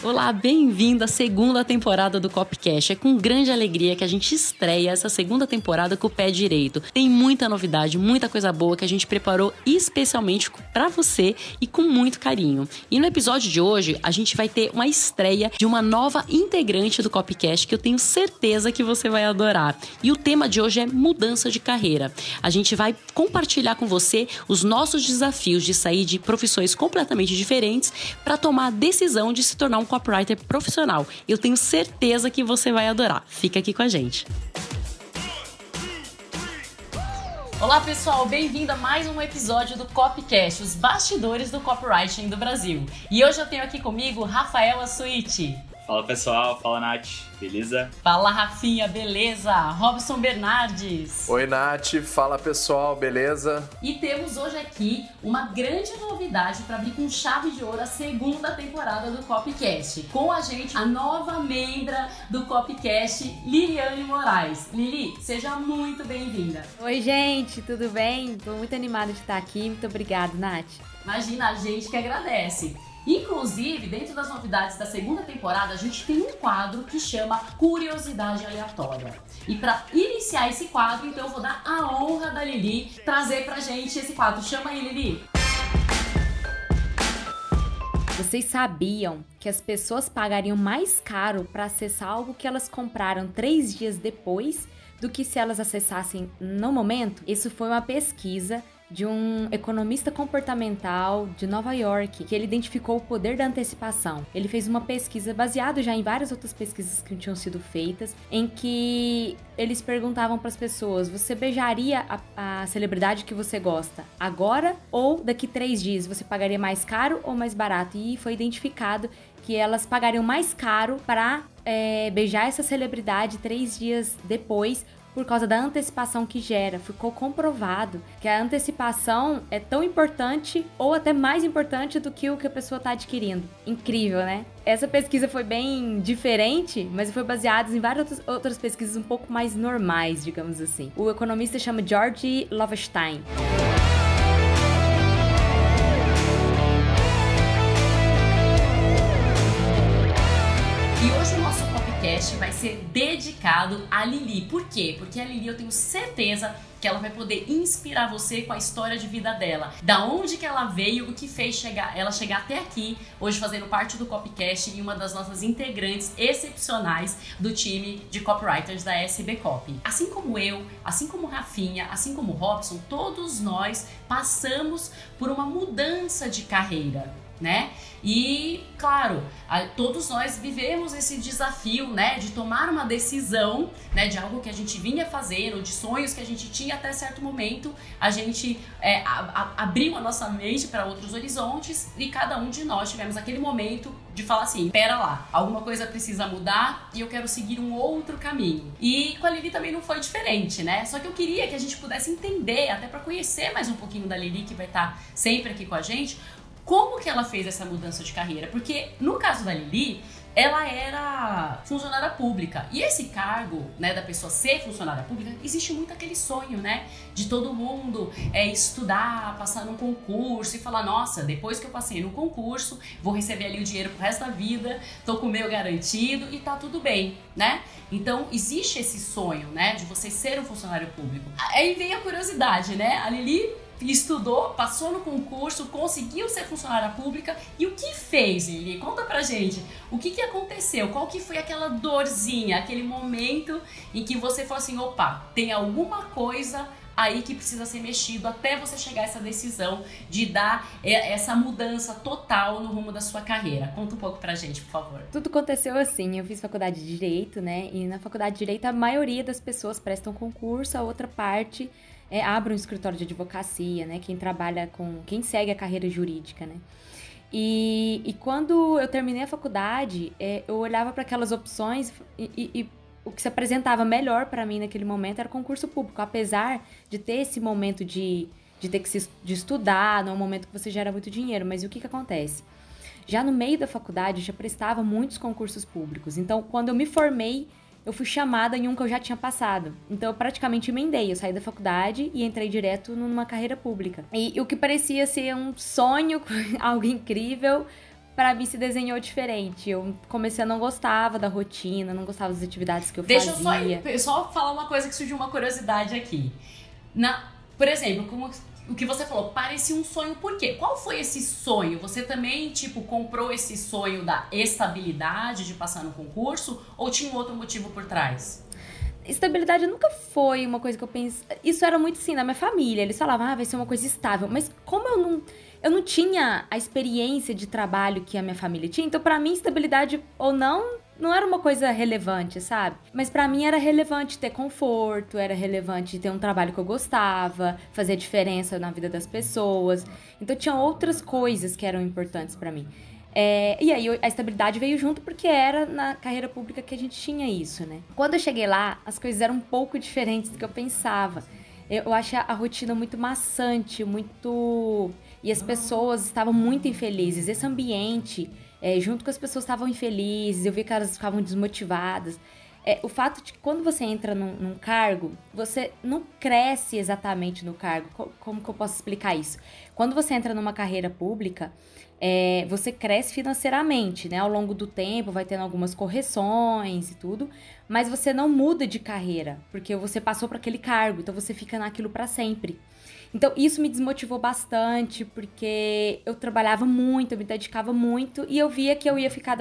Olá, bem-vindo à segunda temporada do Copcast. É com grande alegria que a gente estreia essa segunda temporada com o pé direito. Tem muita novidade, muita coisa boa que a gente preparou especialmente para você e com muito carinho. E no episódio de hoje, a gente vai ter uma estreia de uma nova integrante do Copcast que eu tenho certeza que você vai adorar. E o tema de hoje é mudança de carreira. A gente vai compartilhar com você os nossos desafios de sair de profissões completamente diferentes para tomar a decisão de se tornar um copywriter profissional. Eu tenho certeza que você vai adorar. Fica aqui com a gente. Olá pessoal, bem-vindo a mais um episódio do Copcast, os bastidores do copywriting do Brasil. E hoje eu tenho aqui comigo Rafael Assuiti. Fala pessoal, fala Nath, beleza? Fala Rafinha, beleza? Robson Bernardes. Oi Nath, fala pessoal, beleza? E temos hoje aqui uma grande novidade para abrir com chave de ouro a segunda temporada do Copcast. Com a gente, a nova membra do Copcast, Liliane Moraes. Lili, seja muito bem-vinda. Oi gente, tudo bem? Estou muito animada de estar aqui, muito obrigada Nath. Imagina, a gente que agradece. Inclusive, dentro das novidades da segunda temporada, a gente tem um quadro que chama Curiosidade Aleatória. E para iniciar esse quadro, então eu vou dar a honra da Lili trazer pra gente esse quadro. Chama aí, Lili. Vocês sabiam que as pessoas pagariam mais caro para acessar algo que elas compraram três dias depois do que se elas acessassem no momento? Isso foi uma pesquisa de um economista comportamental de Nova York, que ele identificou o poder da antecipação. Ele fez uma pesquisa baseado já em várias outras pesquisas que tinham sido feitas, em que eles perguntavam para as pessoas: você beijaria a, a, celebridade que você gosta agora ou daqui três dias? Você pagaria mais caro ou mais barato? E foi identificado que elas pagariam mais caro para é, beijar essa celebridade três dias depois por causa da antecipação que gera. Ficou comprovado que a antecipação é tão importante ou até mais importante do que o que a pessoa está adquirindo. Incrível, né? Essa pesquisa foi bem diferente, mas foi baseada em várias outras pesquisas um pouco mais normais, digamos assim. O economista chama George Lovestein. Dedicado a Lili. Por quê? Porque a Lili eu tenho certeza que ela vai poder inspirar você com a história de vida dela. Da onde que ela veio, o que fez chegar, ela chegar até aqui, hoje fazendo parte do Copcast e uma das nossas integrantes excepcionais do time de copywriters da SB Copy. Assim como eu, assim como Rafinha, assim como Robson, todos nós passamos por uma mudança de carreira né? E, claro, a, todos nós vivemos esse desafio, né, de tomar uma decisão, né, de algo que a gente vinha fazendo, de sonhos que a gente tinha até certo momento, a gente é, a, a, abriu a nossa mente para outros horizontes e cada um de nós tivemos aquele momento de falar assim, pera lá, alguma coisa precisa mudar e eu quero seguir um outro caminho. E com a Lili também não foi diferente, né? Só que eu queria que a gente pudesse entender, até para conhecer mais um pouquinho da Lili que vai estar tá sempre aqui com a gente, como que ela fez essa mudança de carreira? Porque no caso da Lili, ela era funcionária pública. E esse cargo, né, da pessoa ser funcionária pública, existe muito aquele sonho, né, de todo mundo é, estudar, passar num concurso e falar, nossa, depois que eu passei no concurso, vou receber ali o dinheiro pro resto da vida, tô com o meu garantido e tá tudo bem, né? Então, existe esse sonho, né, de você ser um funcionário público. Aí vem a curiosidade, né? A Lili estudou, passou no concurso, conseguiu ser funcionária pública e o que fez, Lili? Conta pra gente. O que, que aconteceu? Qual que foi aquela dorzinha, aquele momento em que você falou assim, opa, tem alguma coisa aí que precisa ser mexido até você chegar a essa decisão de dar essa mudança total no rumo da sua carreira. Conta um pouco pra gente, por favor. Tudo aconteceu assim, eu fiz faculdade de Direito, né? E na faculdade de Direito a maioria das pessoas prestam concurso, a outra parte é, abre um escritório de advocacia, né? Quem trabalha com. quem segue a carreira jurídica, né? E, e quando eu terminei a faculdade, é, eu olhava para aquelas opções e, e, e, o que se apresentava melhor para mim naquele momento era concurso público, apesar de ter esse momento de, de ter que se, de estudar, num momento que você gera muito dinheiro. Mas o que, que acontece? Já no meio da faculdade, eu já prestava muitos concursos públicos. Então, quando eu me formei, eu fui chamada em um que eu já tinha passado. Então eu praticamente emendei. Eu saí da faculdade e entrei direto numa carreira pública. E, o que parecia ser um sonho, algo incrível, para mim se desenhou diferente. Eu comecei a não gostava da rotina, não gostava das atividades que eu Deixa fazia. Deixa eu só, só falar uma coisa que surgiu uma curiosidade aqui. Na, por exemplo, como o que você falou, parecia um sonho, por quê? Qual foi esse sonho? Você também, tipo, comprou esse sonho da estabilidade de passar no concurso ou tinha um outro motivo por trás? Estabilidade nunca foi uma coisa que eu pensei. Isso era muito sim na minha família. Eles falavam, ah, vai ser uma coisa estável. Mas como eu não, eu não tinha a experiência de trabalho que a minha família tinha, então para mim, estabilidade ou não, não era uma coisa relevante, sabe? Mas para mim era relevante ter conforto, era relevante ter um trabalho que eu gostava, fazer diferença na vida das pessoas. Então tinha outras coisas que eram importantes para mim. É, e aí a estabilidade veio junto porque era na carreira pública que a gente tinha isso, né? Quando eu cheguei lá, as coisas eram um pouco diferentes do que eu pensava. Eu, eu achei a rotina muito maçante, muito. E as pessoas estavam muito infelizes. Esse ambiente, é, junto com as pessoas estavam infelizes, eu vi que elas ficavam desmotivadas. É, o fato de que quando você entra num, num, cargo, você não cresce exatamente no cargo. Como, como que eu posso explicar isso? Quando você entra numa carreira pública, é, você cresce financeiramente, né? Ao longo do tempo vai tendo algumas correções e tudo, mas você não muda de carreira, porque você passou para aquele cargo, então você fica naquilo para sempre. Então isso me desmotivou bastante, porque eu trabalhava muito, eu me dedicava muito e eu via que eu ia ficar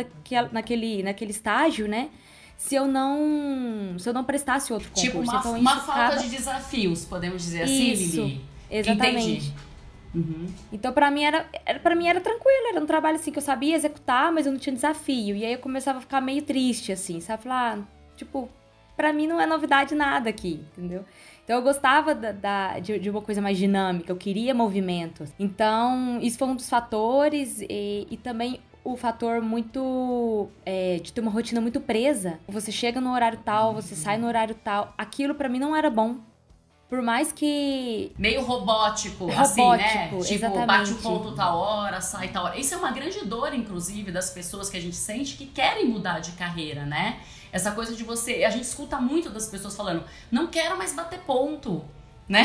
naquele, naquele estágio, né? Se eu não, se eu não prestasse outro concurso. Tipo uma, então, uma falta acaba... de desafios, podemos dizer assim, isso, Lili? Exatamente. Entendi. Uhum. Então, para mim era, era para mim era tranquilo, era um trabalho assim que eu sabia executar, mas eu não tinha desafio. E aí eu começava a ficar meio triste assim, sabe? Falar, ah, tipo, para mim não é novidade nada aqui, entendeu? Então eu gostava da, da de, de, uma coisa mais dinâmica, eu queria movimento. Então, isso foi um dos fatores e, e também o fator muito é, de ter uma rotina muito presa. Você chega no horário tal, você sai no horário tal. Aquilo para mim não era bom. Por mais que. Meio robótico, robótico assim, né? Tipo, exatamente. bate o ponto tal hora, sai tal hora. Isso é uma grande dor, inclusive, das pessoas que a gente sente que querem mudar de carreira, né? Essa coisa de você. A gente escuta muito das pessoas falando, não quero mais bater ponto. Né?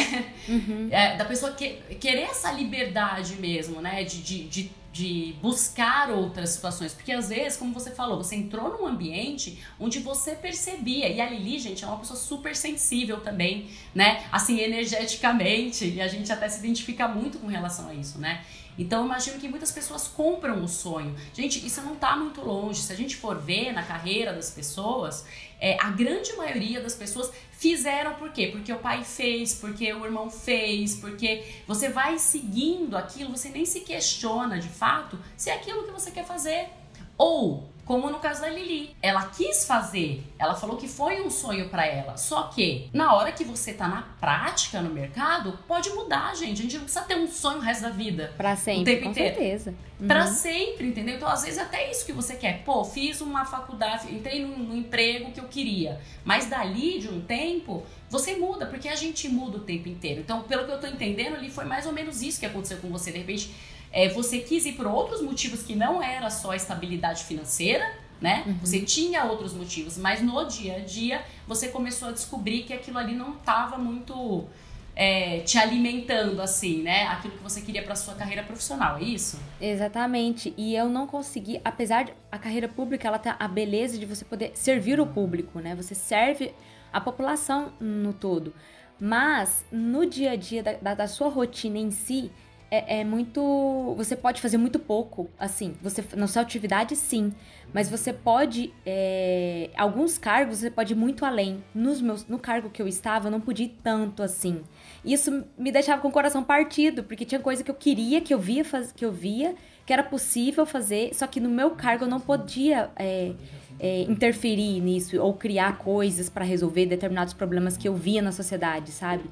Uhum. É, da pessoa que, querer essa liberdade mesmo, né? de, de, de de buscar outras situações. Porque às vezes, como você falou, você entrou num ambiente onde você percebia. E a Lili, gente, é uma pessoa super sensível também, né? Assim, energeticamente. E a gente até se identifica muito com relação a isso, né? Então, imagino que muitas pessoas compram o sonho. Gente, isso não está muito longe. Se a gente for ver na carreira das pessoas, é, a grande maioria das pessoas fizeram por quê? Porque o pai fez, porque o irmão fez, porque você vai seguindo aquilo, você nem se questiona de fato se é aquilo que você quer fazer. Ou como no caso da Lili. Ela quis fazer, ela falou que foi um sonho para ela. Só que na hora que você tá na prática no mercado, pode mudar, gente. A gente não precisa ter um sonho o resto da vida. Pra sempre, o tempo com inteiro. certeza. Uhum. Pra sempre, entendeu? Então, às vezes, é até isso que você quer. Pô, fiz uma faculdade, entrei num, num emprego que eu queria. Mas dali de um tempo, você muda, porque a gente muda o tempo inteiro. Então, pelo que eu tô entendendo ali, foi mais ou menos isso que aconteceu com você. De repente, é, você quis ir por outros motivos que não era só a estabilidade financeira, né? Uhum. Você tinha outros motivos, mas no dia a dia você começou a descobrir que aquilo ali não estava muito é, te alimentando assim, né? Aquilo que você queria para sua carreira profissional, é isso? Exatamente. E eu não consegui, apesar de a carreira pública, ela tem a beleza de você poder servir o público, né? Você serve a população no todo. Mas no dia a dia da, da sua rotina em si, é, é, muito. Você pode fazer muito pouco, assim. Você na sua atividade, sim. Mas você pode. É, alguns cargos você pode ir muito além. Nos meus, no cargo que eu estava, eu não podia ir tanto assim. Isso me deixava com o coração partido, porque tinha coisa que eu queria, que eu via, faz, que eu via, que era possível fazer, só que no meu cargo eu não podia. É, é, interferir nisso ou criar coisas para resolver determinados problemas que eu via na sociedade, sabe?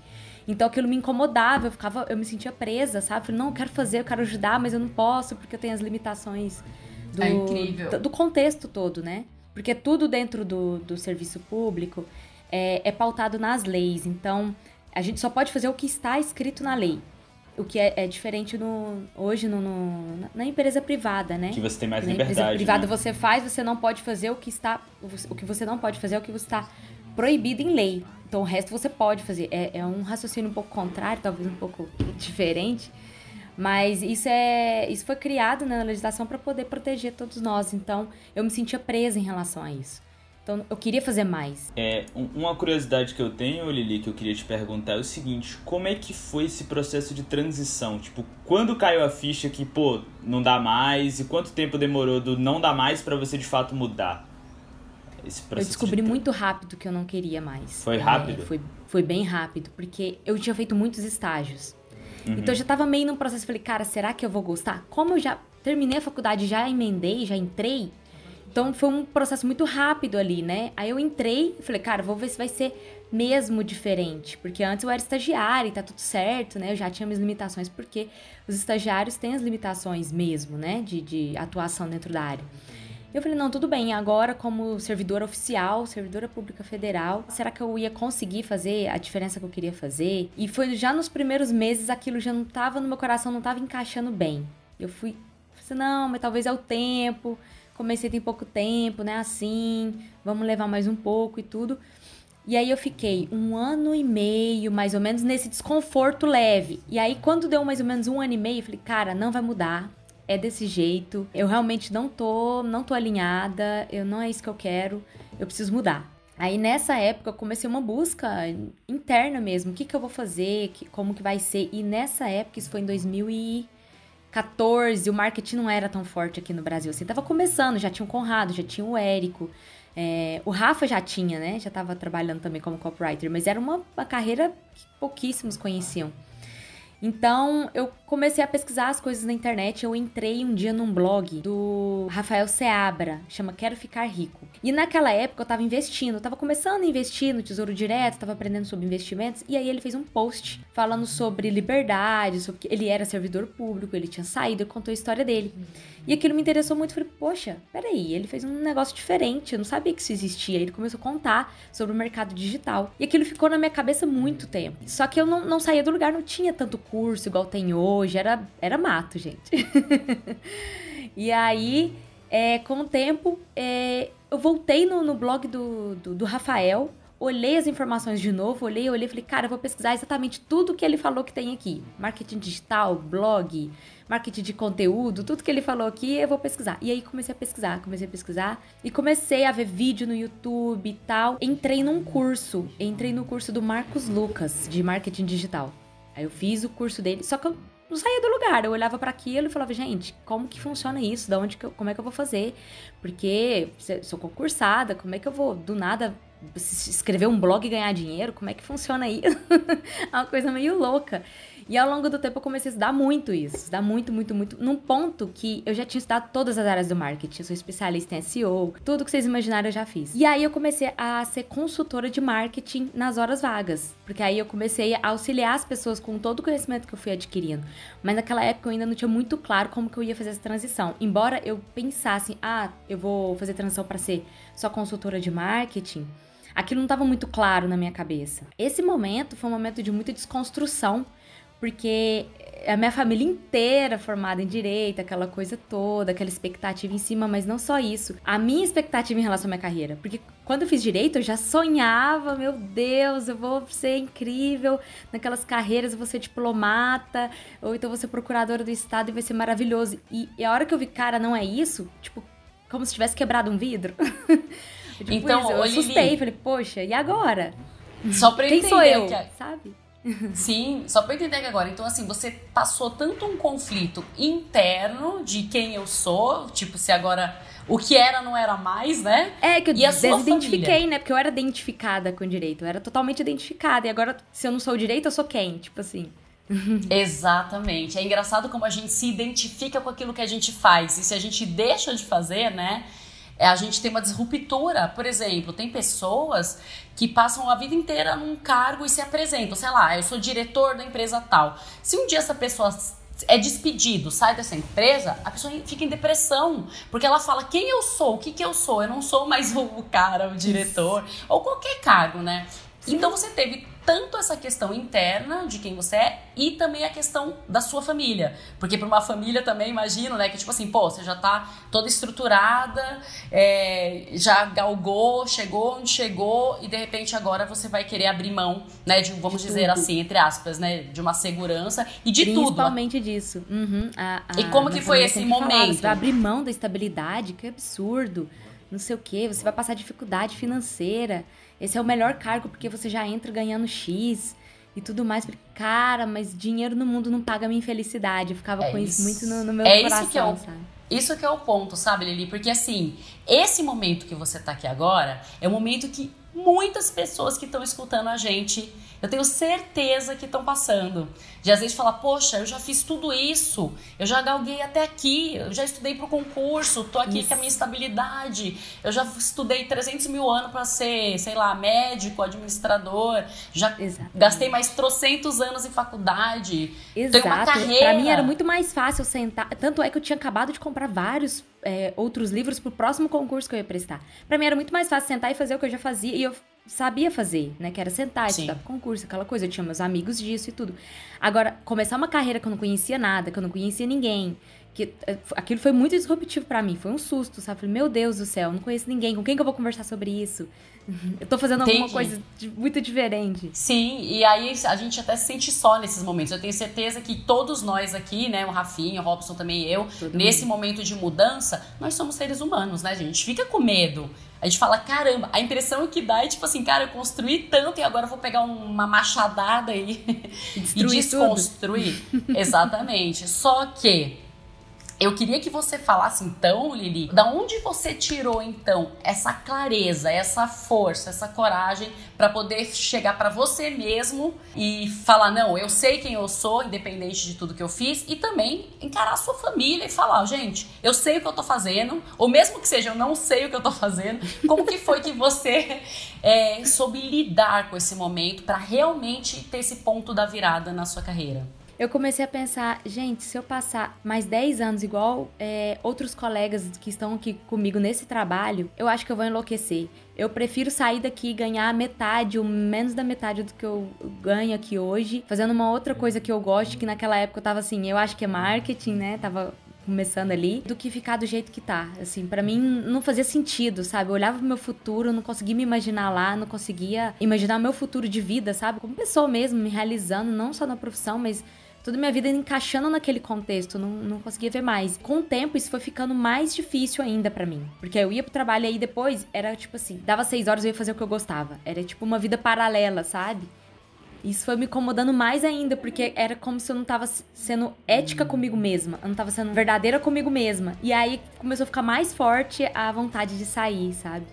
Então aquilo me incomodava, eu ficava, eu me sentia presa, sabe? Falei, não, eu quero fazer, eu quero ajudar, mas eu não posso porque eu tenho as limitações do, é do, do contexto todo, né? Porque tudo dentro do, do serviço público é, é pautado nas leis. Então, a gente só pode fazer o que está escrito na lei. O que é, é diferente no, hoje no, no, na empresa privada, né? Que você tem mais na liberdade. Na empresa privada né? você faz, você não pode fazer o que está. O que você não pode fazer é o que você está proibido em lei. Então o resto você pode fazer. É, é um raciocínio um pouco contrário, talvez um pouco diferente. Mas isso é isso foi criado na legislação para poder proteger todos nós. Então, eu me sentia presa em relação a isso. Então, eu queria fazer mais. É, uma curiosidade que eu tenho, Lili, que eu queria te perguntar é o seguinte: como é que foi esse processo de transição? Tipo, quando caiu a ficha que, pô, não dá mais? E quanto tempo demorou do não dá mais para você de fato mudar? Esse processo eu descobri de... muito rápido que eu não queria mais. Foi rápido? É, foi, foi bem rápido, porque eu tinha feito muitos estágios. Uhum. Então eu já tava meio num processo, falei, cara, será que eu vou gostar? Como eu já terminei a faculdade, já emendei, já entrei, então foi um processo muito rápido ali, né? Aí eu entrei e falei, cara, vou ver se vai ser mesmo diferente. Porque antes eu era estagiária e tá tudo certo, né? Eu já tinha minhas limitações, porque os estagiários têm as limitações mesmo, né? De, de atuação dentro da área. Eu falei, não, tudo bem, agora como servidora oficial, servidora pública federal, será que eu ia conseguir fazer a diferença que eu queria fazer? E foi já nos primeiros meses aquilo já não tava no meu coração, não tava encaixando bem. Eu fui, falei, não, mas talvez é o tempo, comecei tem pouco tempo, né, assim, vamos levar mais um pouco e tudo. E aí eu fiquei um ano e meio, mais ou menos, nesse desconforto leve. E aí, quando deu mais ou menos um ano e meio, eu falei, cara, não vai mudar é desse jeito, eu realmente não tô, não tô alinhada, eu não é isso que eu quero, eu preciso mudar. Aí nessa época eu comecei uma busca interna mesmo, o que que eu vou fazer, que, como que vai ser. E nessa época, isso foi em 2014, o marketing não era tão forte aqui no Brasil. Assim, tava começando, já tinha o Conrado, já tinha o Érico, é, o Rafa já tinha, né? Já tava trabalhando também como copywriter, mas era uma, uma carreira que pouquíssimos conheciam. Então, eu comecei a pesquisar as coisas na internet. Eu entrei um dia num blog do Rafael Seabra, chama Quero Ficar Rico. E naquela época eu tava investindo, eu tava começando a investir no Tesouro Direto, tava aprendendo sobre investimentos. E aí ele fez um post falando sobre liberdade, sobre que ele era servidor público, ele tinha saído, ele contou a história dele. E aquilo me interessou muito. Falei, poxa, peraí, ele fez um negócio diferente, eu não sabia que isso existia. Ele começou a contar sobre o mercado digital. E aquilo ficou na minha cabeça muito tempo. Só que eu não, não saía do lugar, não tinha tanto curso igual tem hoje, era, era mato, gente. e aí, é, com o tempo, é, eu voltei no, no blog do, do, do Rafael, olhei as informações de novo, olhei, olhei, falei, cara, eu vou pesquisar exatamente tudo que ele falou que tem aqui. Marketing digital, blog, marketing de conteúdo, tudo que ele falou aqui, eu vou pesquisar. E aí comecei a pesquisar, comecei a pesquisar e comecei a ver vídeo no YouTube e tal. Entrei num curso, entrei no curso do Marcos Lucas de marketing digital. Aí eu fiz o curso dele, só que eu não saía do lugar. Eu olhava para aquilo e falava, gente, como que funciona isso? Da onde que eu, como é que eu vou fazer? Porque sou concursada, como é que eu vou do nada escrever um blog e ganhar dinheiro? Como é que funciona isso? é uma coisa meio louca. E ao longo do tempo eu comecei a estudar muito isso, estudar muito, muito, muito, num ponto que eu já tinha estudado todas as áreas do marketing, eu sou especialista em SEO, tudo que vocês imaginaram eu já fiz. E aí eu comecei a ser consultora de marketing nas horas vagas, porque aí eu comecei a auxiliar as pessoas com todo o conhecimento que eu fui adquirindo. Mas naquela época eu ainda não tinha muito claro como que eu ia fazer essa transição. Embora eu pensasse, ah, eu vou fazer transição para ser só consultora de marketing, aquilo não estava muito claro na minha cabeça. Esse momento foi um momento de muita desconstrução porque a minha família inteira formada em direito, aquela coisa toda, aquela expectativa em cima, mas não só isso. A minha expectativa em relação à minha carreira, porque quando eu fiz direito, eu já sonhava, meu Deus, eu vou ser incrível naquelas carreiras, eu vou ser diplomata, ou então vou ser procuradora do estado e vai ser maravilhoso. E, e a hora que eu vi, cara, não é isso, tipo, como se tivesse quebrado um vidro. tipo, então, isso, eu assustei, falei, poxa, e agora? Só pra Quem sou eu, que... sabe? Sim, só pra entender que agora. Então, assim, você passou tanto um conflito interno de quem eu sou, tipo, se agora o que era não era mais, né? É, que eu desidentifiquei, né? Porque eu era identificada com o direito. Eu era totalmente identificada. E agora, se eu não sou o direito, eu sou quem? Tipo assim. Exatamente. É engraçado como a gente se identifica com aquilo que a gente faz. E se a gente deixa de fazer, né? É, a gente tem uma disruptura. Por exemplo, tem pessoas que passam a vida inteira num cargo e se apresentam. Sei lá, eu sou diretor da empresa tal. Se um dia essa pessoa é despedido, sai dessa empresa, a pessoa fica em depressão, porque ela fala quem eu sou, o que, que eu sou, eu não sou mais o cara, o diretor, ou qualquer cargo, né? Sim. Então você teve tanto essa questão interna de quem você é e também a questão da sua família. Porque para uma família também, imagino, né, que tipo assim, pô, você já tá toda estruturada, é, já galgou, chegou onde chegou e de repente agora você vai querer abrir mão, né, de, vamos de dizer tudo. assim, entre aspas, né, de uma segurança e de Principalmente tudo. Principalmente disso. Uhum. A, a, e como que foi esse momento? Falava, você vai abrir mão da estabilidade, que absurdo. Não sei o que, você vai passar dificuldade financeira esse é o melhor cargo porque você já entra ganhando X e tudo mais. Cara, mas dinheiro no mundo não paga a minha infelicidade. Eu ficava é com isso, muito no, no meu é coração, isso que é o, sabe? Isso que é o ponto, sabe, Lili? Porque assim, esse momento que você tá aqui agora é o momento que muitas pessoas que estão escutando a gente eu tenho certeza que estão passando. De às vezes falar, poxa, eu já fiz tudo isso, eu já galguei até aqui, eu já estudei para o concurso, tô aqui isso. com a minha estabilidade, eu já estudei 300 mil anos para ser, sei lá, médico, administrador, já Exatamente. gastei mais trocentos anos em faculdade, Exato. tenho uma carreira. Para mim era muito mais fácil sentar, tanto é que eu tinha acabado de comprar vários é, outros livros pro próximo concurso que eu ia prestar. Para mim era muito mais fácil sentar e fazer o que eu já fazia e eu sabia fazer, né? Que era sentar, estudar pro concurso, aquela coisa. Eu tinha meus amigos disso e tudo. Agora, começar uma carreira que eu não conhecia nada, que eu não conhecia ninguém, que eh, aquilo foi muito disruptivo para mim, foi um susto, sabe? Falei, meu Deus do céu, não conheço ninguém, com quem que eu vou conversar sobre isso? Eu tô fazendo Entendi. alguma coisa muito diferente. Sim, e aí a gente até se sente só nesses momentos. Eu tenho certeza que todos nós aqui, né, o Rafinha, o Robson também eu, Todo nesse mundo. momento de mudança, nós somos seres humanos, né, gente? A gente fica com medo. A gente fala, caramba, a impressão que dá é tipo assim, cara, eu construí tanto e agora eu vou pegar uma machadada aí e, e desconstruir. Exatamente. Só que eu queria que você falasse então, Lili, da onde você tirou então essa clareza, essa força, essa coragem para poder chegar para você mesmo e falar não, eu sei quem eu sou, independente de tudo que eu fiz, e também encarar a sua família e falar, gente, eu sei o que eu tô fazendo, ou mesmo que seja eu não sei o que eu tô fazendo, como que foi que você é, soube lidar com esse momento para realmente ter esse ponto da virada na sua carreira? Eu comecei a pensar, gente, se eu passar mais 10 anos igual é, outros colegas que estão aqui comigo nesse trabalho, eu acho que eu vou enlouquecer. Eu prefiro sair daqui e ganhar metade ou menos da metade do que eu ganho aqui hoje, fazendo uma outra coisa que eu gosto, que naquela época eu tava assim, eu acho que é marketing, né? Tava começando ali, do que ficar do jeito que tá. Assim, para mim não fazia sentido, sabe? Eu olhava pro meu futuro, não conseguia me imaginar lá, não conseguia imaginar meu futuro de vida, sabe? Como pessoa mesmo, me realizando, não só na profissão, mas toda minha vida encaixando naquele contexto, não, não conseguia ver mais. Com o tempo, isso foi ficando mais difícil ainda para mim. Porque eu ia pro trabalho e aí depois era tipo assim, dava seis horas eu ia fazer o que eu gostava. Era tipo uma vida paralela, sabe? Isso foi me incomodando mais ainda, porque era como se eu não tava sendo ética comigo mesma, eu não tava sendo verdadeira comigo mesma. E aí começou a ficar mais forte a vontade de sair, sabe?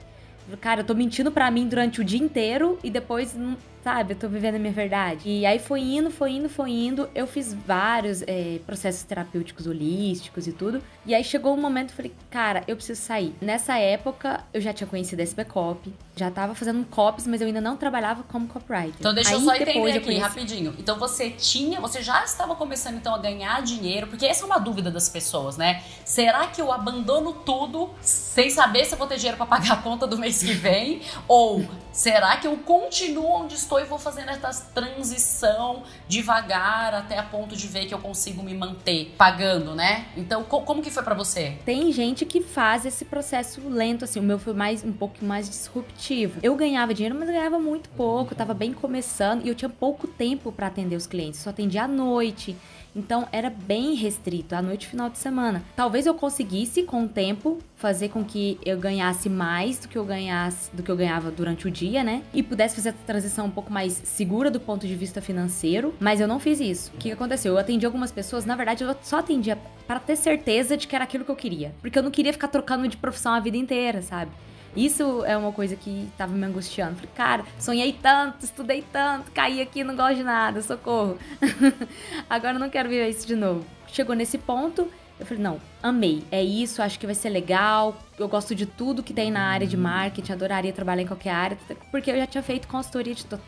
Cara, eu tô mentindo para mim durante o dia inteiro e depois sabe? Eu tô vivendo a minha verdade. E aí foi indo, foi indo, foi indo. Eu fiz vários é, processos terapêuticos holísticos e tudo. E aí chegou um momento, eu falei, cara, eu preciso sair. Nessa época, eu já tinha conhecido a SP Copy, já tava fazendo copies, mas eu ainda não trabalhava como copywriter. Então deixa aí, eu só entender aqui conheci... rapidinho. Então você tinha, você já estava começando então a ganhar dinheiro, porque essa é uma dúvida das pessoas, né? Será que eu abandono tudo sem saber se eu vou ter dinheiro para pagar a conta do mês que vem? Ou será que eu continuo onde estou e vou fazendo essa transição devagar até a ponto de ver que eu consigo me manter pagando, né? Então, co como que foi para você? Tem gente que faz esse processo lento, assim. O meu foi mais um pouco mais disruptivo. Eu ganhava dinheiro, mas ganhava muito pouco. Eu tava bem começando e eu tinha pouco tempo para atender os clientes. Só atendia à noite. Então era bem restrito, à noite final de semana. Talvez eu conseguisse com o tempo fazer com que eu ganhasse mais do que eu ganhasse, do que eu ganhava durante o dia, né? E pudesse fazer a transição um pouco mais segura do ponto de vista financeiro, mas eu não fiz isso. O que aconteceu? Eu atendi algumas pessoas, na verdade eu só atendia para ter certeza de que era aquilo que eu queria, porque eu não queria ficar trocando de profissão a vida inteira, sabe? Isso é uma coisa que tava me angustiando. Falei, cara, sonhei tanto, estudei tanto, caí aqui, não gosto de nada, socorro. Agora eu não quero viver isso de novo. Chegou nesse ponto, eu falei, não, amei, é isso, acho que vai ser legal. Eu gosto de tudo que tem na área de marketing, adoraria trabalhar em qualquer área, porque eu já tinha feito consultoria de to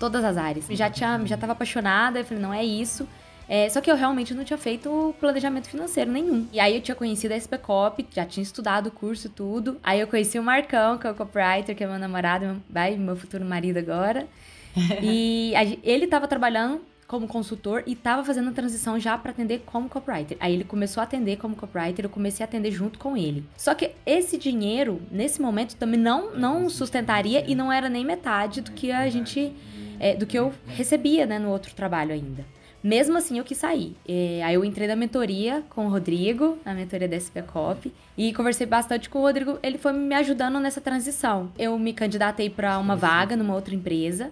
todas as áreas. Já tinha, já tava apaixonada, eu falei, não é isso. É, só que eu realmente não tinha feito planejamento financeiro nenhum. E aí eu tinha conhecido a SPCOP, já tinha estudado o curso e tudo. Aí eu conheci o Marcão, que é o copywriter, que é meu namorado, vai, meu futuro marido agora. e a, ele estava trabalhando como consultor e estava fazendo a transição já para atender como copywriter. Aí ele começou a atender como copywriter, eu comecei a atender junto com ele. Só que esse dinheiro, nesse momento, também não, não sustentaria e não era nem metade do que a gente. É, do que eu recebia né, no outro trabalho ainda. Mesmo assim, eu quis sair. É, aí eu entrei na mentoria com o Rodrigo, na mentoria da SPCOP, e conversei bastante com o Rodrigo. Ele foi me ajudando nessa transição. Eu me candidatei para uma vaga numa outra empresa.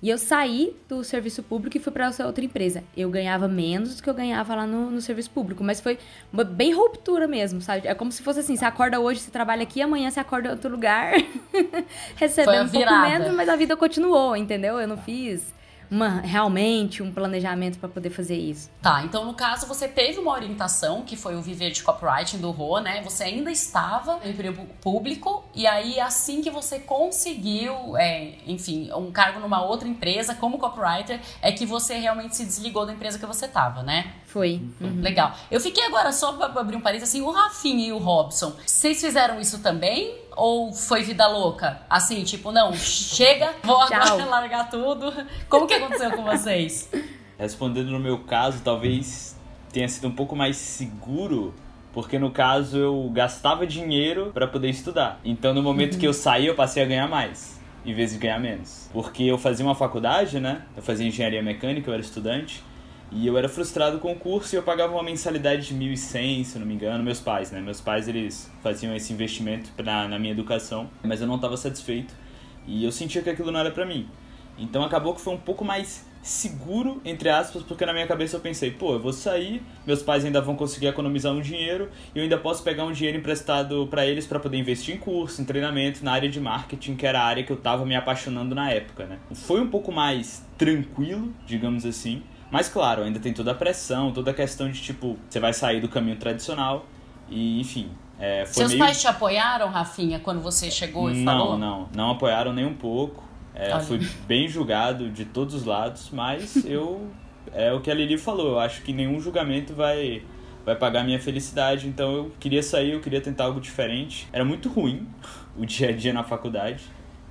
E eu saí do serviço público e fui para essa outra empresa. Eu ganhava menos do que eu ganhava lá no, no, serviço público, mas foi uma bem ruptura mesmo, sabe? É como se fosse assim: você acorda hoje, você trabalha aqui, amanhã você acorda em outro lugar, recebendo um pouco menos, mas a vida continuou, entendeu? Eu não fiz uma, realmente um planejamento para poder fazer isso. Tá, então no caso você teve uma orientação, que foi o Viver de Copywriting do Rô, né? Você ainda estava em emprego público, e aí assim que você conseguiu, é, enfim, um cargo numa outra empresa como copywriter, é que você realmente se desligou da empresa que você estava, né? Foi. Uhum. Legal. Eu fiquei agora, só para abrir um parênteses, assim, o Rafinha e o Robson, vocês fizeram isso também? Ou foi vida louca? Assim, tipo, não, chega, vou agora largar tudo. Como que aconteceu com vocês? Respondendo no meu caso, talvez tenha sido um pouco mais seguro porque no caso eu gastava dinheiro para poder estudar. Então no momento uhum. que eu saí, eu passei a ganhar mais, em vez de ganhar menos. Porque eu fazia uma faculdade, né? Eu fazia engenharia mecânica, eu era estudante. E eu era frustrado com o curso e eu pagava uma mensalidade de 1.100, se eu não me engano, meus pais, né? Meus pais, eles faziam esse investimento pra, na minha educação, mas eu não estava satisfeito e eu sentia que aquilo não era para mim. Então acabou que foi um pouco mais seguro, entre aspas, porque na minha cabeça eu pensei, pô, eu vou sair, meus pais ainda vão conseguir economizar um dinheiro e eu ainda posso pegar um dinheiro emprestado para eles para poder investir em curso, em treinamento, na área de marketing, que era a área que eu tava me apaixonando na época, né? Foi um pouco mais tranquilo, digamos assim, mas claro, ainda tem toda a pressão, toda a questão de tipo, você vai sair do caminho tradicional e enfim. É, Seus meio... pais te apoiaram, Rafinha, quando você chegou e não, falou? Não, não, não apoiaram nem um pouco. É, fui bem julgado de todos os lados, mas eu é o que a Lili falou. Eu acho que nenhum julgamento vai vai pagar minha felicidade. Então eu queria sair, eu queria tentar algo diferente. Era muito ruim o dia a dia na faculdade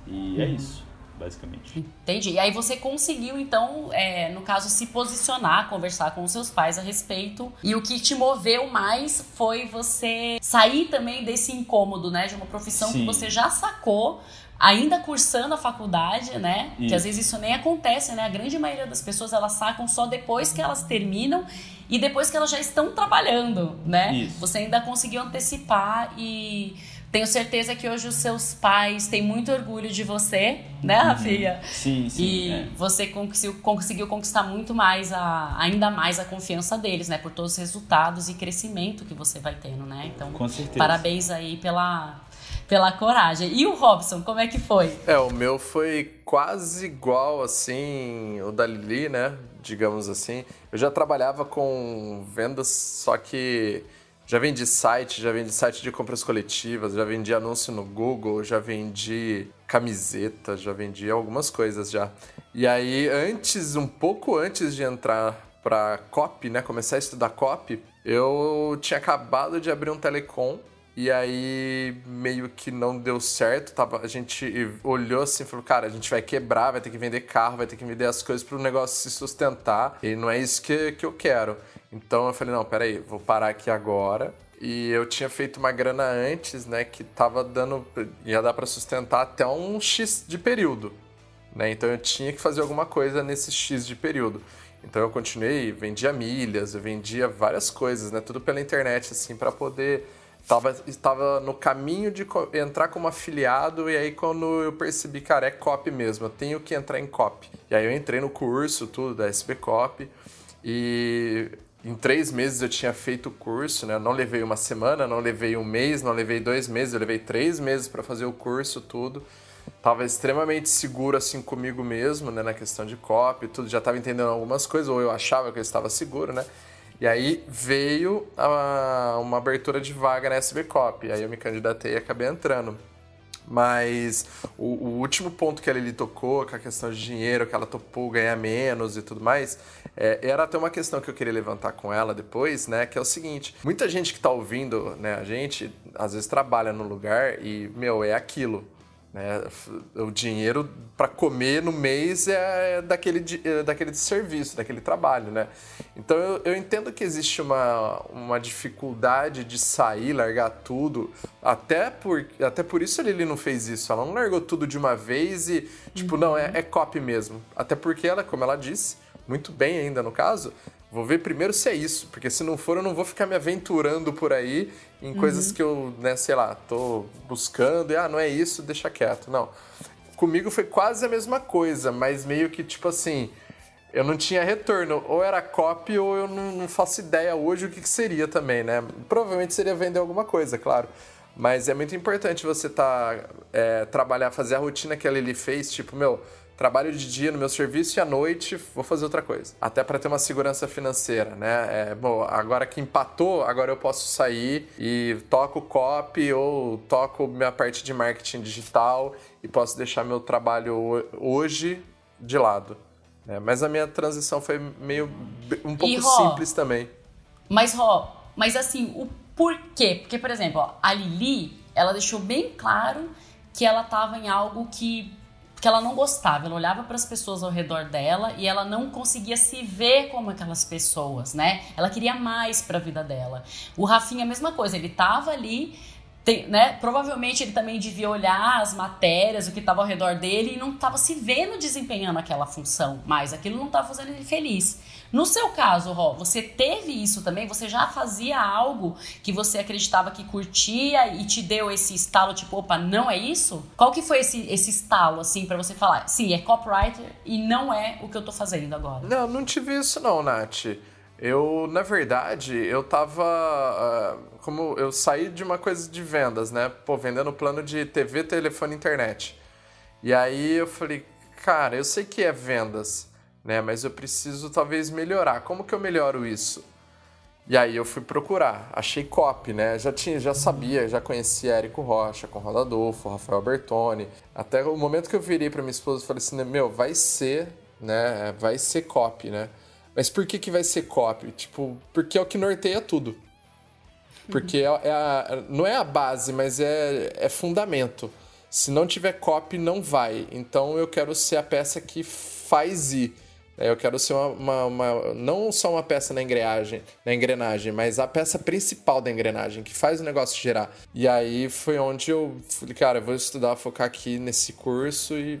e é uhum. é isso basicamente. Entendi. E aí você conseguiu, então, é, no caso, se posicionar, conversar com os seus pais a respeito. E o que te moveu mais foi você sair também desse incômodo, né? De uma profissão Sim. que você já sacou, ainda cursando a faculdade, né? Isso. Que às vezes isso nem acontece, né? A grande maioria das pessoas elas sacam só depois que elas terminam e depois que elas já estão trabalhando, né? Isso. Você ainda conseguiu antecipar e tenho certeza que hoje os seus pais têm muito orgulho de você, né, uhum. Rafinha? Sim, sim. E é. você conseguiu, conseguiu conquistar muito mais, a, ainda mais a confiança deles, né? Por todos os resultados e crescimento que você vai tendo, né? Então, Com certeza. parabéns aí pela, pela coragem. E o Robson, como é que foi? É, o meu foi quase igual, assim, o da Lili, né? Digamos assim. Eu já trabalhava com vendas, só que já vendi site, já vendi site de compras coletivas, já vendi anúncio no Google, já vendi camiseta, já vendi algumas coisas já. E aí, antes, um pouco antes de entrar para copy, né, começar a estudar copy, eu tinha acabado de abrir um telecom e aí meio que não deu certo, tava, a gente olhou assim e falou, cara, a gente vai quebrar, vai ter que vender carro, vai ter que vender as coisas para o negócio se sustentar, e não é isso que, que eu quero. Então eu falei, não, peraí, vou parar aqui agora. E eu tinha feito uma grana antes, né, que tava dando, ia dar para sustentar até um X de período, né? Então eu tinha que fazer alguma coisa nesse X de período. Então eu continuei, vendia milhas, eu vendia várias coisas, né, tudo pela internet assim para poder tava estava no caminho de entrar como afiliado e aí quando eu percebi, cara, é copy mesmo, eu tenho que entrar em copy. E aí eu entrei no curso, tudo da SB Copy e em três meses eu tinha feito o curso, né? Eu não levei uma semana, não levei um mês, não levei dois meses, eu levei três meses para fazer o curso, tudo. Tava extremamente seguro assim comigo mesmo, né? Na questão de copy, tudo. Já estava entendendo algumas coisas, ou eu achava que eu estava seguro, né? E aí veio a, uma abertura de vaga na SB Copy. Aí eu me candidatei e acabei entrando. Mas o, o, último ponto que ela lhe tocou, com a questão de dinheiro, que ela topou ganhar menos e tudo mais, é, era até uma questão que eu queria levantar com ela depois, né? Que é o seguinte: muita gente que tá ouvindo né, a gente, às vezes trabalha no lugar e, meu, é aquilo. Né? O dinheiro para comer no mês é daquele, é daquele serviço, daquele trabalho, né? Então eu, eu, entendo que existe uma, uma dificuldade de sair, largar tudo. Até por, até por isso a Lili não fez isso. Ela não largou tudo de uma vez e, tipo, uhum. não, é, é copy mesmo. Até porque ela, como ela disse, muito bem ainda no caso, Vou ver primeiro se é isso, porque se não for, eu não vou ficar me aventurando por aí em uhum. coisas que eu, né, sei lá, tô buscando e, ah, não é isso, deixa quieto. Não. Comigo foi quase a mesma coisa, mas meio que tipo assim, eu não tinha retorno. Ou era copy ou eu não, não faço ideia hoje o que, que, seria também, né? Provavelmente seria vender alguma coisa, claro. Mas é muito importante você tá, é, trabalhar, fazer a rotina que a Lili fez, tipo, meu, trabalho de dia no meu serviço e à noite vou fazer outra coisa. Até para ter uma segurança financeira, né? É, bom, agora que empatou, agora eu posso sair e toco copy ou toco minha parte de marketing digital e posso deixar meu trabalho hoje de lado. Né? Mas a minha transição foi meio um pouco e, simples também. Mas, Ró, mas assim, o porquê? Porque, por exemplo, ó, a Lili, ela deixou bem claro que ela estava em algo que porque ela não gostava, ela olhava para as pessoas ao redor dela e ela não conseguia se ver como aquelas pessoas, né? Ela queria mais para a vida dela. O Rafinha a mesma coisa, ele tava ali tem, né? Provavelmente ele também devia olhar as matérias, o que estava ao redor dele e não estava se vendo desempenhando aquela função, mas aquilo não estava fazendo ele feliz. No seu caso, Ró, você teve isso também? Você já fazia algo que você acreditava que curtia e te deu esse estalo, tipo, opa, não é isso? Qual que foi esse, esse estalo, assim, para você falar, sim, é copywriter e não é o que eu tô fazendo agora? Não, não tive isso não, Nath. Eu, na verdade, eu tava. Uh, como eu saí de uma coisa de vendas, né? Pô, vendendo plano de TV, telefone internet. E aí eu falei, cara, eu sei que é vendas né? Mas eu preciso talvez melhorar. Como que eu melhoro isso? E aí eu fui procurar, achei copy, né? Já tinha, já sabia, já conhecia Érico Rocha, Conrado Adolfo, Rafael Bertoni. Até o momento que eu virei para minha esposa, e falei assim, meu, vai ser, né? Vai ser copy, né? Mas por que que vai ser copy? Tipo, porque é o que norteia tudo. Porque é, é a, não é a base, mas é, é fundamento. Se não tiver copy, não vai. Então eu quero ser a peça que faz ir. Eu quero ser uma, uma, uma, não só uma peça na engrenagem, na engrenagem, mas a peça principal da engrenagem, que faz o negócio girar. E aí foi onde eu falei, cara, eu vou estudar, focar aqui nesse curso e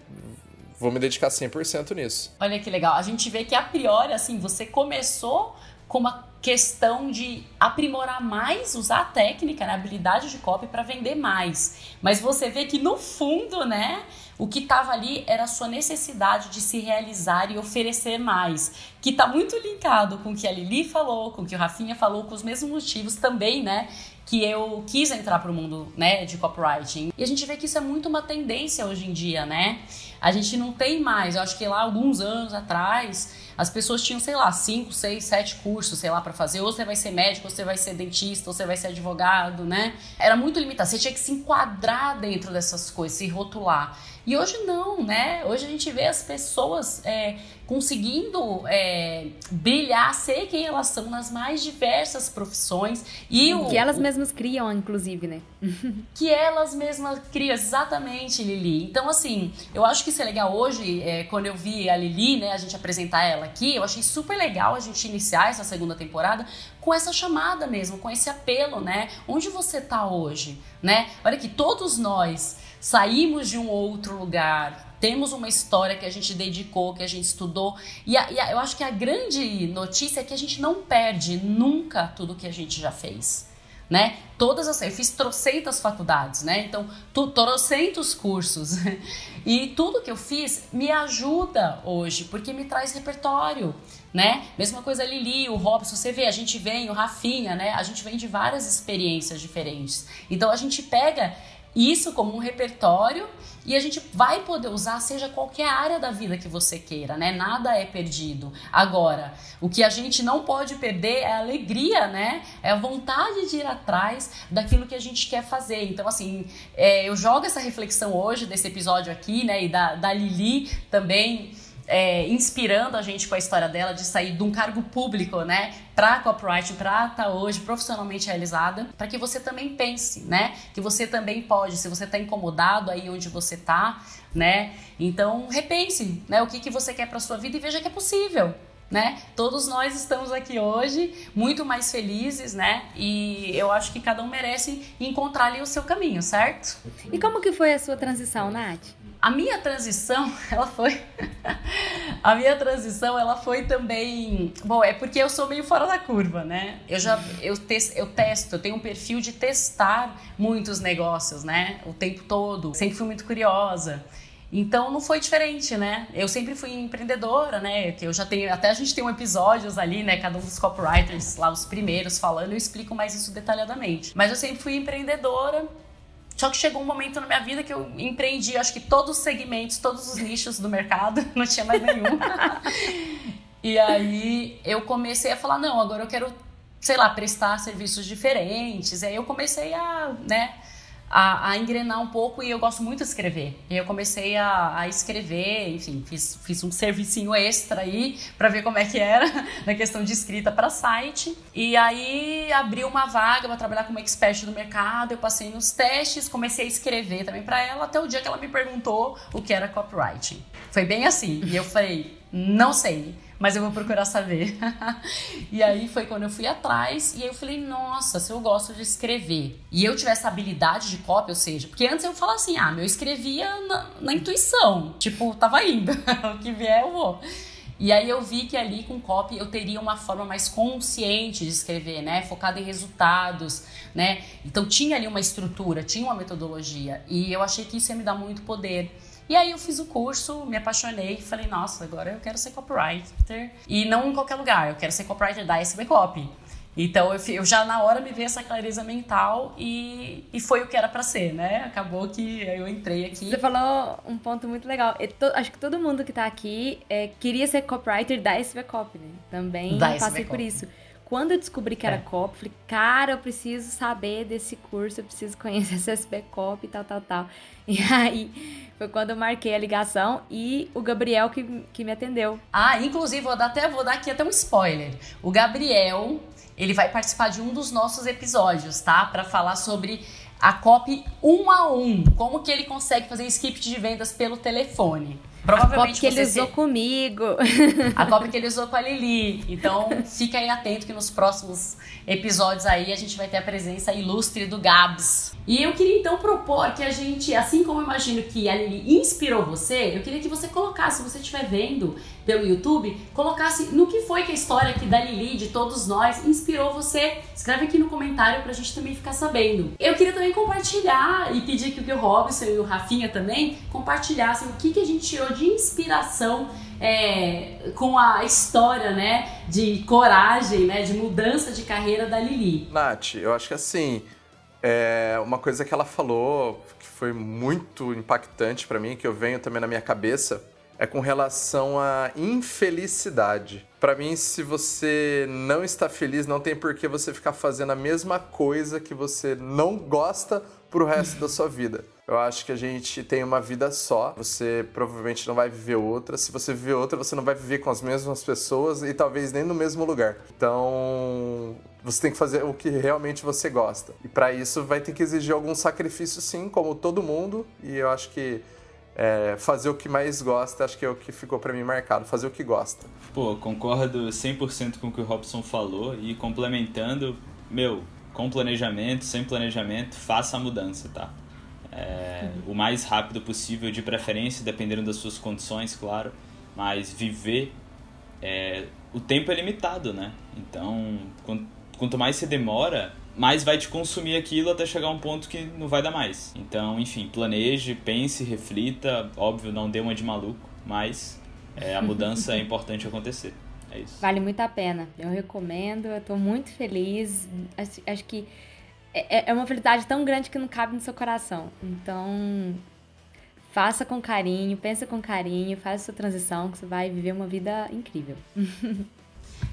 vou me dedicar 100% nisso. Olha que legal. A gente vê que a priori, assim, você começou com uma questão de aprimorar mais, usar a técnica, né, a habilidade de copy para vender mais. Mas você vê que no fundo, né, o que estava ali era a sua necessidade de se realizar e oferecer mais, que está muito linkado com o que a Lili falou, com o que o Rafinha falou, com os mesmos motivos também, né? Que eu quis entrar para o mundo né, de copywriting. E a gente vê que isso é muito uma tendência hoje em dia, né? A gente não tem mais, eu acho que lá alguns anos atrás, as pessoas tinham, sei lá, cinco, seis, sete cursos, sei lá, para fazer. Ou você vai ser médico, ou você vai ser dentista, ou você vai ser advogado, né? Era muito limitado. Você tinha que se enquadrar dentro dessas coisas, se rotular. E hoje não, né? Hoje a gente vê as pessoas é, conseguindo é, brilhar, ser quem elas são nas mais diversas profissões. E o, que elas mesmas criam, inclusive, né? que elas mesmas criam, exatamente, Lili. Então, assim, eu acho que isso é legal hoje, é, quando eu vi a Lili, né, a gente apresentar ela aqui, eu achei super legal a gente iniciar essa segunda temporada com essa chamada mesmo, com esse apelo, né? Onde você tá hoje, né? Olha que todos nós saímos de um outro lugar, temos uma história que a gente dedicou, que a gente estudou. E, a, e a, eu acho que a grande notícia é que a gente não perde nunca tudo que a gente já fez. Né? Todas as. Eu fiz trocentas faculdades, né? Então, tu, trocentos cursos. e tudo que eu fiz me ajuda hoje, porque me traz repertório, né? Mesma coisa a Lili, o Robson, você vê, a gente vem, o Rafinha, né? A gente vem de várias experiências diferentes. Então, a gente pega isso como um repertório e a gente vai poder usar seja qualquer área da vida que você queira, né? Nada é perdido. Agora, o que a gente não pode perder é a alegria, né? É a vontade de ir atrás daquilo que a gente quer fazer. Então, assim, é, eu jogo essa reflexão hoje desse episódio aqui, né? E da, da Lili também é, inspirando a gente com a história dela de sair de um cargo público, né, para copyright, para estar tá hoje profissionalmente realizada, para que você também pense, né, que você também pode, se você está incomodado aí onde você está, né, então repense, né, o que que você quer para sua vida e veja que é possível, né? Todos nós estamos aqui hoje muito mais felizes, né? E eu acho que cada um merece encontrar ali o seu caminho, certo? E como que foi a sua transição, Nath? A minha transição, ela foi. a minha transição, ela foi também. Bom, é porque eu sou meio fora da curva, né? Eu já. Eu, te, eu testo, eu tenho um perfil de testar muitos negócios, né? O tempo todo. Sempre fui muito curiosa. Então não foi diferente, né? Eu sempre fui empreendedora, né? Que eu já tenho, até a gente tem um episódios ali, né? Cada um dos copywriters lá, os primeiros falando, eu explico mais isso detalhadamente. Mas eu sempre fui empreendedora. Só que chegou um momento na minha vida que eu empreendi, acho que todos os segmentos, todos os nichos do mercado, não tinha mais nenhum. e aí eu comecei a falar, não, agora eu quero, sei lá, prestar serviços diferentes. E aí eu comecei a, né? A, a, engrenar um pouco e eu gosto muito de escrever. E eu comecei a, a escrever, enfim, fiz, fiz um servicinho extra aí para ver como é que era na questão de escrita para site. E aí abri uma vaga para trabalhar como expert do mercado, eu passei nos testes, comecei a escrever também para ela até o dia que ela me perguntou o que era copywriting. Foi bem assim. E eu falei, não sei mas eu vou procurar saber. e aí foi quando eu fui atrás e aí eu falei, nossa, se eu gosto de escrever e eu tivesse habilidade de cópia, ou seja, porque antes eu falava assim, ah, eu escrevia na, na intuição, tipo, tava indo, o que vier eu vou. E aí eu vi que ali com copy eu teria uma forma mais consciente de escrever, né? Focada em resultados, né? Então tinha ali uma estrutura, tinha uma metodologia. E eu achei que isso ia me dar muito poder. E aí eu fiz o curso, me apaixonei e falei, nossa, agora eu quero ser copywriter. E não em qualquer lugar, eu quero ser copywriter da SB Copy. Então eu, eu, já na hora me veio essa clareza mental e, e foi o que era para ser, né? Acabou que eu entrei aqui. Você falou um ponto muito legal. To, acho que todo mundo que tá aqui é, queria ser copywriter da SB Copy, né? Também da passei por isso. Quando eu descobri que era é. copy, falei, cara, eu preciso saber desse curso, eu preciso conhecer SB Copy e tal, tal, tal. E aí foi quando eu marquei a ligação e o Gabriel que, que me atendeu. Ah, inclusive, vou dar até vou dar aqui até um spoiler. O Gabriel, ele vai participar de um dos nossos episódios, tá? Para falar sobre a copy um a um, como que ele consegue fazer script de vendas pelo telefone. Provavelmente a copy que ele usou se... comigo. A copy que ele usou com a Lili. Então, fica aí atento que nos próximos episódios aí a gente vai ter a presença ilustre do Gabs. E eu queria então propor que a gente, assim como eu imagino que a Lili inspirou você, eu queria que você colocasse, se você estiver vendo pelo YouTube, colocasse no que foi que a história aqui da Lili, de todos nós, inspirou você. Escreve aqui no comentário pra gente também ficar sabendo. Eu queria também compartilhar e pedir que o Robson e o Rafinha também compartilhassem o que, que a gente tirou de inspiração é, com a história, né, de coragem, né, de mudança de carreira da Lili. Nath, eu acho que assim, é uma coisa que ela falou que foi muito impactante para mim, que eu venho também na minha cabeça, é com relação à infelicidade. Para mim, se você não está feliz, não tem por que você ficar fazendo a mesma coisa que você não gosta pro resto da sua vida. Eu acho que a gente tem uma vida só, você provavelmente não vai viver outra. Se você viver outra, você não vai viver com as mesmas pessoas e talvez nem no mesmo lugar. Então, você tem que fazer o que realmente você gosta. E para isso vai ter que exigir algum sacrifício sim, como todo mundo, e eu acho que é, fazer o que mais gosta, acho que é o que ficou para mim marcado, fazer o que gosta. Pô, concordo 100% com o que o Robson falou e complementando, meu, com planejamento, sem planejamento, faça a mudança, tá? É. O mais rápido possível, de preferência, dependendo das suas condições, claro, mas viver, é, o tempo é limitado, né? Então, quanto mais você demora, mais vai te consumir aquilo até chegar a um ponto que não vai dar mais. Então, enfim, planeje, pense, reflita. Óbvio, não dê uma de maluco, mas é, a mudança é importante acontecer. É isso. Vale muito a pena. Eu recomendo, eu tô muito feliz. Acho, acho que é, é, é uma felicidade tão grande que não cabe no seu coração. Então, faça com carinho, pensa com carinho, faça sua transição, que você vai viver uma vida incrível.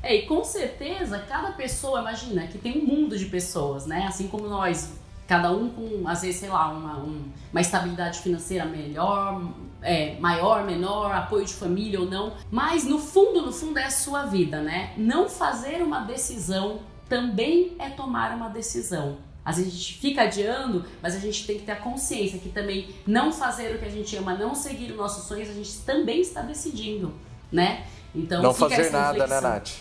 É, e com certeza, cada pessoa, imagina, que tem um mundo de pessoas, né? Assim como nós cada um com, às vezes, sei lá, uma, um, uma estabilidade financeira melhor, é, maior, menor, apoio de família ou não. Mas no fundo, no fundo, é a sua vida, né? Não fazer uma decisão também é tomar uma decisão. Às vezes a gente fica adiando, mas a gente tem que ter a consciência que também não fazer o que a gente ama, não seguir os nossos sonhos, a gente também está decidindo, né? Então, não fazer nada, né, Nath?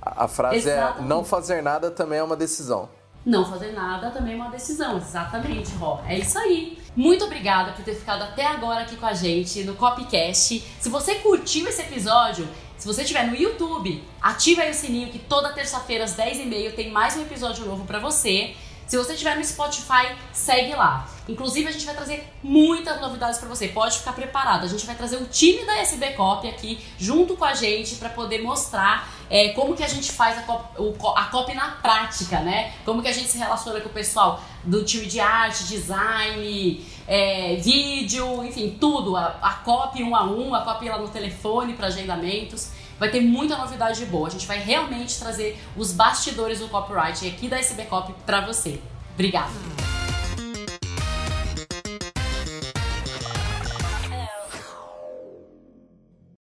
A, frase Exatamente. é: não fazer nada também é uma decisão. Não fazer nada também é uma decisão, exatamente, Ró. É isso aí. Muito obrigada por ter ficado até agora aqui com a gente no Copcast. Se você curtiu esse episódio, se você estiver no YouTube, ativa aí o sininho que toda terça-feira às 10h30 tem mais um episódio novo para você. Se você estiver no Spotify, segue lá. Inclusive, a gente vai trazer muitas novidades para você. Pode ficar preparado. A gente vai trazer o time da SB Cop aqui junto com a gente para poder mostrar é, como que a gente faz a cop, a copy na prática, né? Como que a gente se relaciona com o pessoal do time de arte, design, é, vídeo, enfim, tudo. A, a copy um a um, a copy lá no telefone para agendamentos. Vai ter muita novidade boa. A gente vai realmente trazer os bastidores do copyright aqui da SB Copy para você. Obrigada.